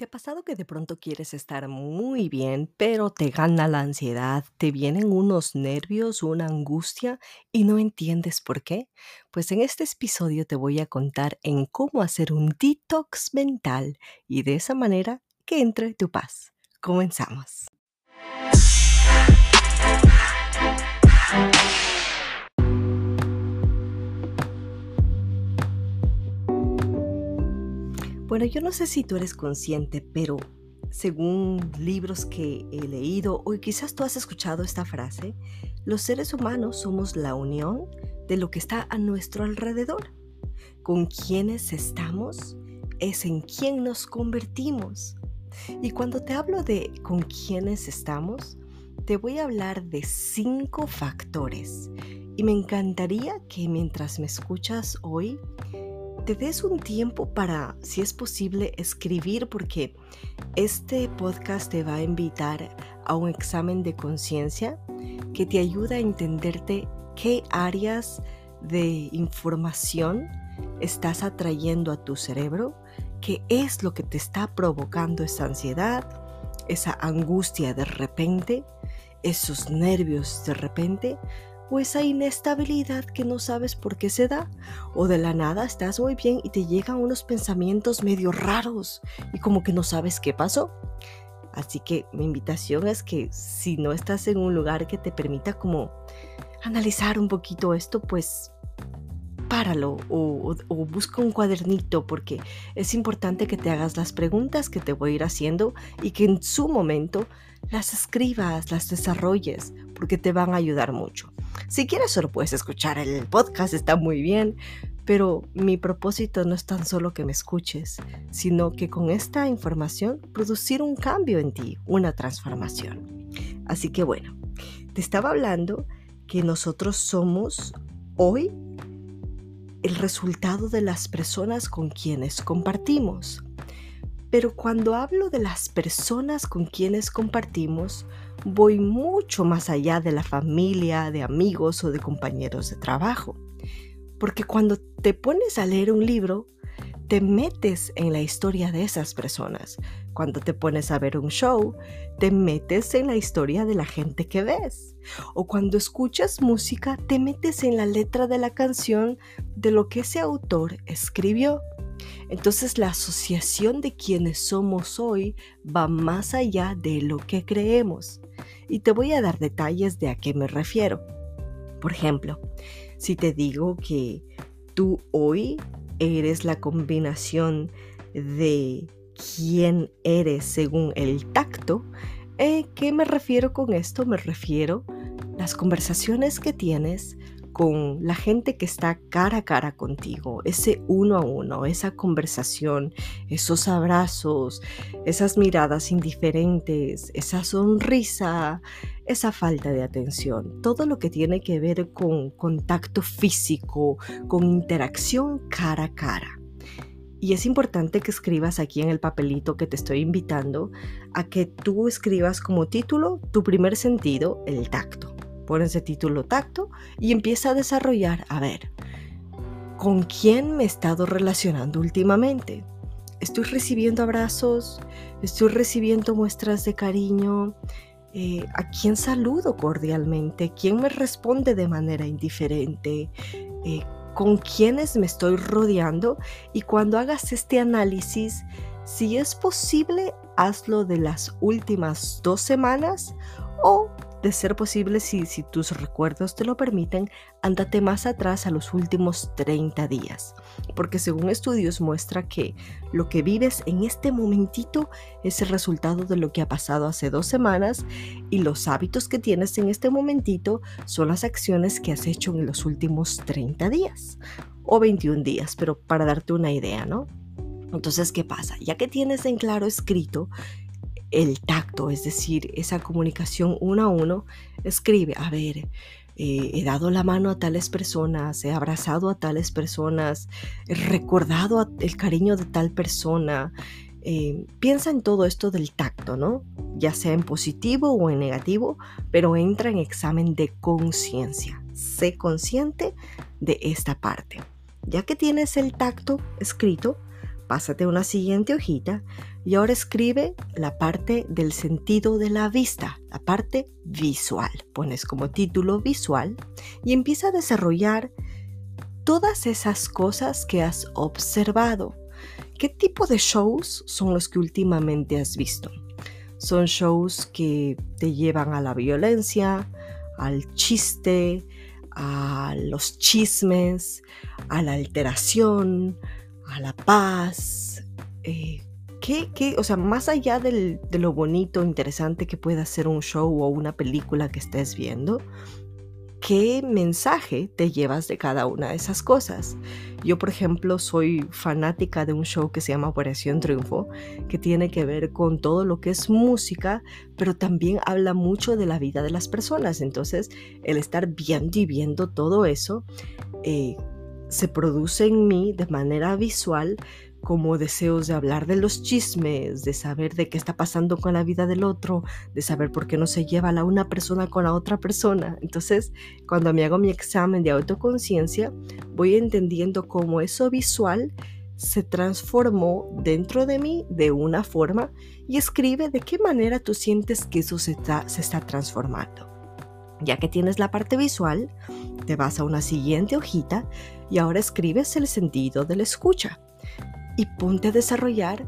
¿Te ha pasado que de pronto quieres estar muy bien, pero te gana la ansiedad, te vienen unos nervios, una angustia y no entiendes por qué? Pues en este episodio te voy a contar en cómo hacer un detox mental y de esa manera que entre tu paz. Comenzamos. Bueno, yo no sé si tú eres consciente, pero según libros que he leído, o quizás tú has escuchado esta frase, los seres humanos somos la unión de lo que está a nuestro alrededor. Con quienes estamos es en quien nos convertimos. Y cuando te hablo de con quienes estamos, te voy a hablar de cinco factores. Y me encantaría que mientras me escuchas hoy, te des un tiempo para, si es posible, escribir porque este podcast te va a invitar a un examen de conciencia que te ayuda a entenderte qué áreas de información estás atrayendo a tu cerebro, qué es lo que te está provocando esa ansiedad, esa angustia de repente, esos nervios de repente, o esa inestabilidad que no sabes por qué se da, o de la nada estás muy bien y te llegan unos pensamientos medio raros y como que no sabes qué pasó. Así que mi invitación es que si no estás en un lugar que te permita como analizar un poquito esto, pues páralo o, o, busca un cuadernito porque es importante que te hagas las preguntas que te voy a ir haciendo y que en su momento las escribas, las desarrolles, porque te van a ayudar mucho. Si quieres solo puedes escuchar el podcast, está muy bien, pero mi propósito no es tan solo que me escuches, sino que con esta información producir un cambio en ti, una transformación. Así que bueno, te estaba hablando que nosotros somos hoy el resultado de las personas con quienes compartimos. Pero cuando hablo de las personas con quienes compartimos, voy mucho más allá de la familia, de amigos o de compañeros de trabajo. Porque cuando te pones a leer un libro, te metes en la historia de esas personas. Cuando te pones a ver un show, te metes en la historia de la gente que ves. O cuando escuchas música, te metes en la letra de la canción de lo que ese autor escribió. Entonces la asociación de quienes somos hoy va más allá de lo que creemos. Y te voy a dar detalles de a qué me refiero. Por ejemplo, si te digo que tú hoy eres la combinación de quién eres según el tacto, ¿eh? ¿qué me refiero con esto? Me refiero las conversaciones que tienes con la gente que está cara a cara contigo, ese uno a uno, esa conversación, esos abrazos, esas miradas indiferentes, esa sonrisa, esa falta de atención, todo lo que tiene que ver con contacto físico, con interacción cara a cara. Y es importante que escribas aquí en el papelito que te estoy invitando a que tú escribas como título tu primer sentido, el tacto pones ese título tacto y empieza a desarrollar, a ver, ¿con quién me he estado relacionando últimamente? ¿Estoy recibiendo abrazos? ¿Estoy recibiendo muestras de cariño? Eh, ¿A quién saludo cordialmente? ¿Quién me responde de manera indiferente? Eh, ¿Con quiénes me estoy rodeando? Y cuando hagas este análisis, si es posible, hazlo de las últimas dos semanas o de ser posible, si, tus recuerdos te lo permiten, ándate más atrás a los últimos 30 días. Porque según estudios muestra que lo que vives en este momentito es el resultado de lo que ha pasado hace dos semanas y los hábitos que tienes en este momentito son las acciones que has hecho en los últimos 30 días o 21 días, pero para darte una idea, ¿no? Entonces, ¿qué pasa? Ya que tienes en claro escrito el tacto, es decir, esa comunicación uno a uno, escribe, a ver, eh, he dado la mano a tales personas, he abrazado a tales personas, he recordado el cariño de tal persona. Eh, piensa en todo esto del tacto, ¿no? Ya sea en positivo o en negativo, pero entra en examen de conciencia. Sé consciente de esta parte. Ya que tienes el tacto escrito, pásate una siguiente hojita y ahora escribe la parte del sentido de la vista, la parte visual. Pones como título visual y empieza a desarrollar todas esas cosas que has observado. ¿Qué tipo de shows son los que últimamente has visto? Son shows que te llevan a la violencia, al chiste, a los chismes, a la alteración, a la paz. Eh, ¿qué, ¿qué, o sea, más allá del, de lo bonito, interesante que pueda ser un show o una película que estés viendo, ¿qué mensaje te llevas de cada una de esas cosas? Yo, por ejemplo, soy fanática de un show que se llama Operación Triunfo, que tiene que ver con todo lo que es música, pero también habla mucho de la vida de las personas. Entonces, el estar viendo y viendo todo eso, eh, se produce en mí de manera visual como deseos de hablar de los chismes, de saber de qué está pasando con la vida del otro, de saber por qué no se lleva la una persona con la otra persona. Entonces, cuando me hago mi examen de autoconciencia, voy entendiendo cómo eso visual se transformó dentro de mí de una forma y escribe de qué manera tú sientes que eso se está, está transformando. Ya que tienes la parte visual, te vas a una siguiente hojita y ahora escribes el sentido de la escucha. Y ponte a desarrollar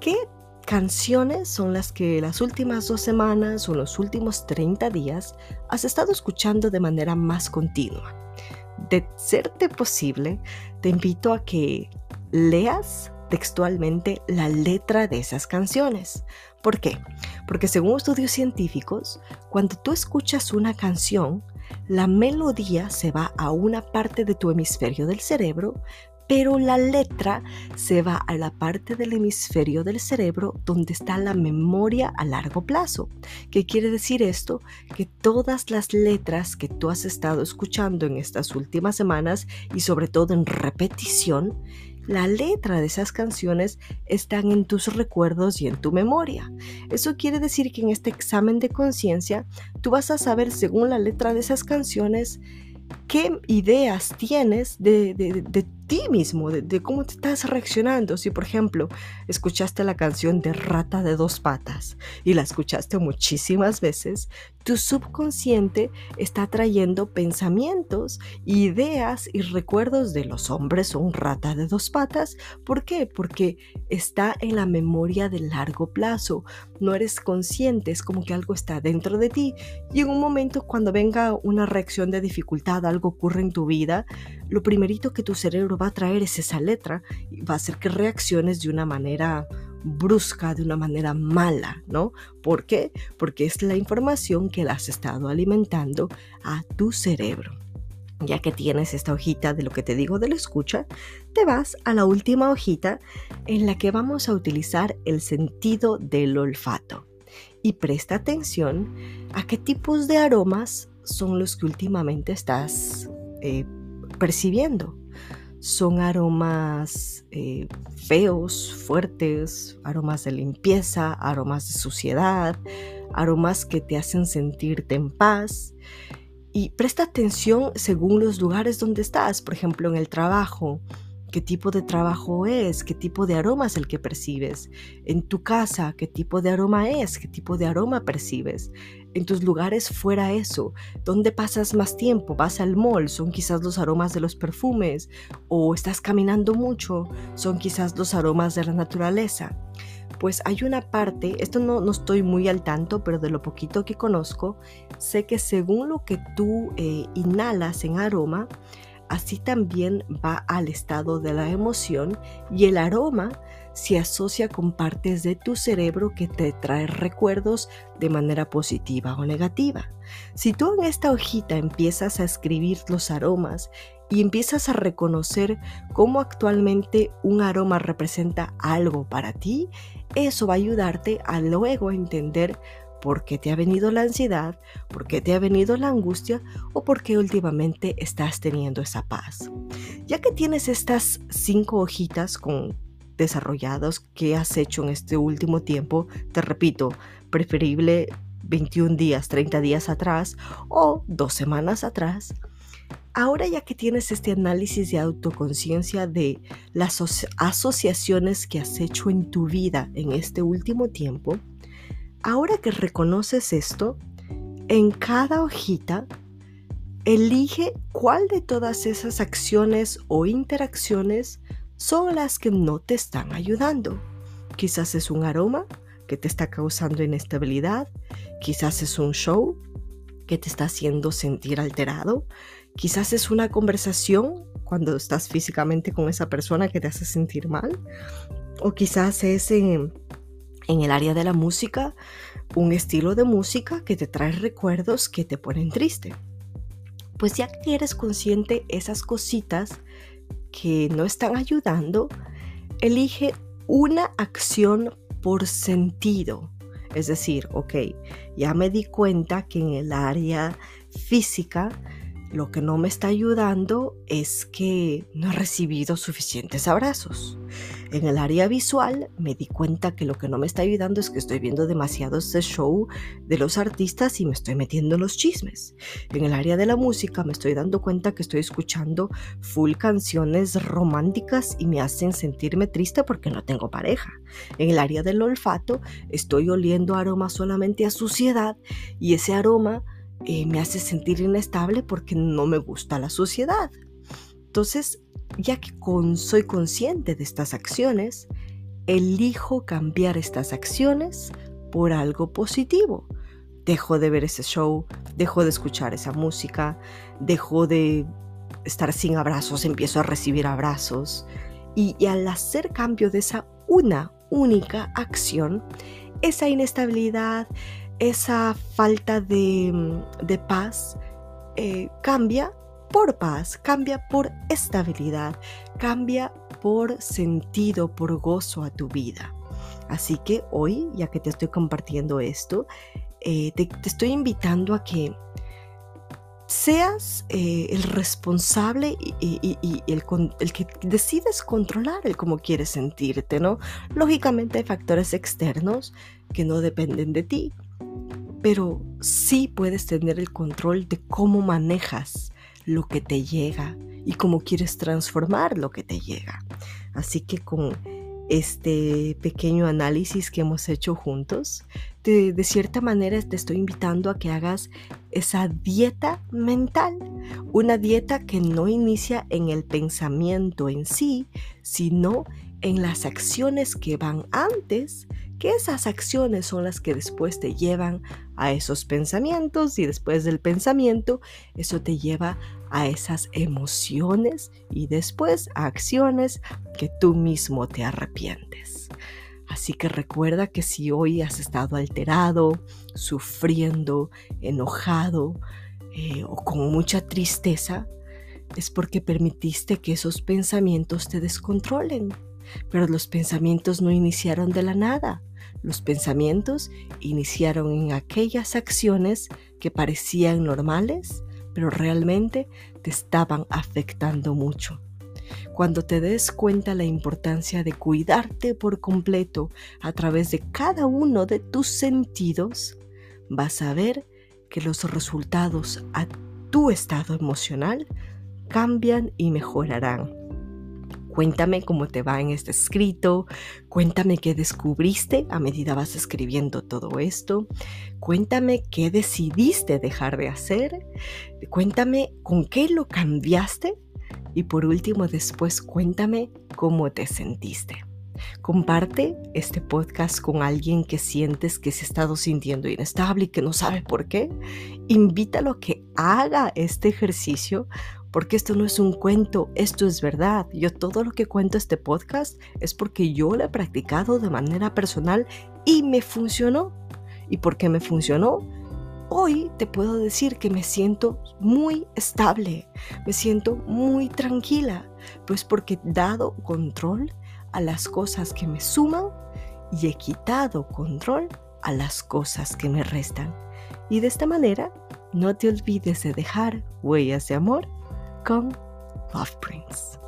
qué canciones son las que las últimas dos semanas o los últimos 30 días has estado escuchando de manera más continua. De serte posible, te invito a que leas textualmente la letra de esas canciones. ¿Por qué? Porque según estudios científicos, cuando tú escuchas una canción, la melodía se va a una parte de tu hemisferio del cerebro, pero la letra se va a la parte del hemisferio del cerebro donde está la memoria a largo plazo. ¿Qué quiere decir esto? Que todas las letras que tú has estado escuchando en estas últimas semanas y sobre todo en repetición, la letra de esas canciones están en tus recuerdos y en tu memoria. Eso quiere decir que en este examen de conciencia tú vas a saber según la letra de esas canciones qué ideas tienes de, de, de ti mismo, de, cómo te estás reaccionando. Si, por ejemplo, escuchaste la canción de Rata de dos patas y la escuchaste muchísimas veces, tu subconsciente está trayendo pensamientos, ideas y recuerdos de los hombres son rata de dos patas. ¿Por qué? Porque está en la memoria de largo plazo. No eres consciente, es como que algo está dentro de ti. Y en un momento cuando venga una reacción de dificultad, algo ocurre en tu vida, lo primerito que tu cerebro va a traer es esa letra y va a hacer que reacciones de una manera brusca, de una manera mala, ¿no? ¿Por qué? Porque es la información que la has estado alimentando a tu cerebro. Ya que tienes esta hojita de lo que te digo de la escucha, te vas a la última hojita en la que vamos a utilizar el sentido del olfato. Y presta atención a qué tipos de aromas son los que últimamente estás eh, percibiendo son aromas eh, feos, fuertes, aromas de limpieza, aromas de suciedad, aromas que te hacen sentirte en paz. Y presta atención según los lugares donde estás, por ejemplo en el trabajo, qué tipo de trabajo es, qué tipo de aroma es el que percibes. En tu casa, qué tipo de aroma es, qué tipo de aroma percibes. En tus lugares fuera eso, ¿dónde pasas más tiempo? ¿Vas al mall? Son quizás los aromas de los perfumes. ¿O estás caminando mucho? Son quizás los aromas de la naturaleza. pues hay una parte, esto no, no estoy muy al tanto, pero de lo poquito que conozco, sé que según lo que tú eh, inhalas en aroma, así también va al estado de la emoción y el aroma se asocia con partes de tu cerebro que te traen recuerdos de manera positiva o negativa. Si tú en esta hojita empiezas a escribir los aromas y empiezas a reconocer cómo actualmente un aroma representa algo para ti, eso va a ayudarte a luego entender por qué te ha venido la ansiedad, por qué te ha venido la angustia o por qué últimamente estás teniendo esa paz. Ya que tienes estas cinco hojitas con desarrollados que has hecho en este último tiempo, te repito, preferible 21 días, 30 días atrás o dos semanas atrás, Ahora ya que tienes este análisis de autoconciencia de las asociaciones que has hecho en tu vida en este último tiempo, ahora que reconoces esto, en cada hojita, elige cuál de todas esas acciones o interacciones son las que no te están ayudando. Quizás es un aroma que te está causando inestabilidad, quizás es un show que te está haciendo sentir alterado, Quizás es una conversación cuando estás físicamente con esa persona que te hace sentir mal. O quizás es en, el área de la música, un estilo de música que te trae recuerdos que te ponen triste. Pues ya que eres consciente esas cositas que no están ayudando, elige una acción por sentido. Es decir, ok, ya me di cuenta que en el área física lo que no me está ayudando es que no he recibido suficientes abrazos. En el área visual me di cuenta que lo que no me está ayudando es que estoy viendo demasiado este show de los artistas y me estoy metiendo en los chismes. En el área de la música me estoy dando cuenta que estoy escuchando full canciones románticas y me hacen sentirme triste porque no tengo pareja. En el área del olfato estoy oliendo aroma solamente a suciedad y ese aroma eh, me hace sentir inestable porque no me gusta la suciedad. Entonces, ya que soy consciente de estas acciones, elijo cambiar estas acciones por algo positivo. Dejo de ver ese show, dejo de escuchar esa música, dejo de estar sin abrazos, empiezo a recibir abrazos. y al hacer cambio de esa una única acción, esa inestabilidad, esa falta de, mm, paz eh, cambia por paz, cambia por estabilidad, cambia por sentido, por gozo a tu vida. Así que hoy, ya que te estoy compartiendo esto, eh, te, estoy invitando a que seas eh, el responsable y, el, el, que decides controlar el cómo quieres sentirte, ¿no? Lógicamente hay factores externos que no dependen de ti, pero sí puedes tener el control de cómo manejas lo que te llega y cómo quieres transformar lo que te llega. Así que con este pequeño análisis que hemos hecho juntos, de cierta manera te estoy invitando a que hagas esa dieta mental, una dieta que no inicia en el pensamiento en sí, sino en las acciones que van antes que esas acciones son las que después te llevan a esos pensamientos y después del pensamiento eso te lleva a esas emociones y después a acciones que tú mismo te arrepientes. Así que recuerda que si hoy has estado alterado, sufriendo, enojado eh, o con mucha tristeza, es porque permitiste que esos pensamientos te descontrolen. Pero los pensamientos no iniciaron de la nada. Los pensamientos iniciaron en aquellas acciones que parecían normales, pero realmente te estaban afectando mucho. Cuando te des cuenta la importancia de cuidarte por completo a través de cada uno de tus sentidos, vas a ver que los resultados a tu estado emocional cambian y mejorarán. Cuéntame cómo te va en este escrito, cuéntame qué descubriste a medida vas escribiendo todo esto, cuéntame qué decidiste dejar de hacer, cuéntame con qué lo cambiaste y por último después cuéntame cómo te sentiste. Comparte este podcast con alguien que sientes que se ha estado sintiendo inestable y que no sabe por qué. Invítalo a que haga este ejercicio porque esto no es un cuento, esto es verdad. Yo todo lo que cuento este podcast es porque yo lo he practicado de manera personal y me funcionó. ¿Y por qué me funcionó? Hoy te puedo decir que me siento muy estable, me siento muy tranquila, pues porque he dado control a las cosas que me suman y he quitado control a las cosas que me restan. Y de esta manera, no te olvides de dejar huellas de amor love brings.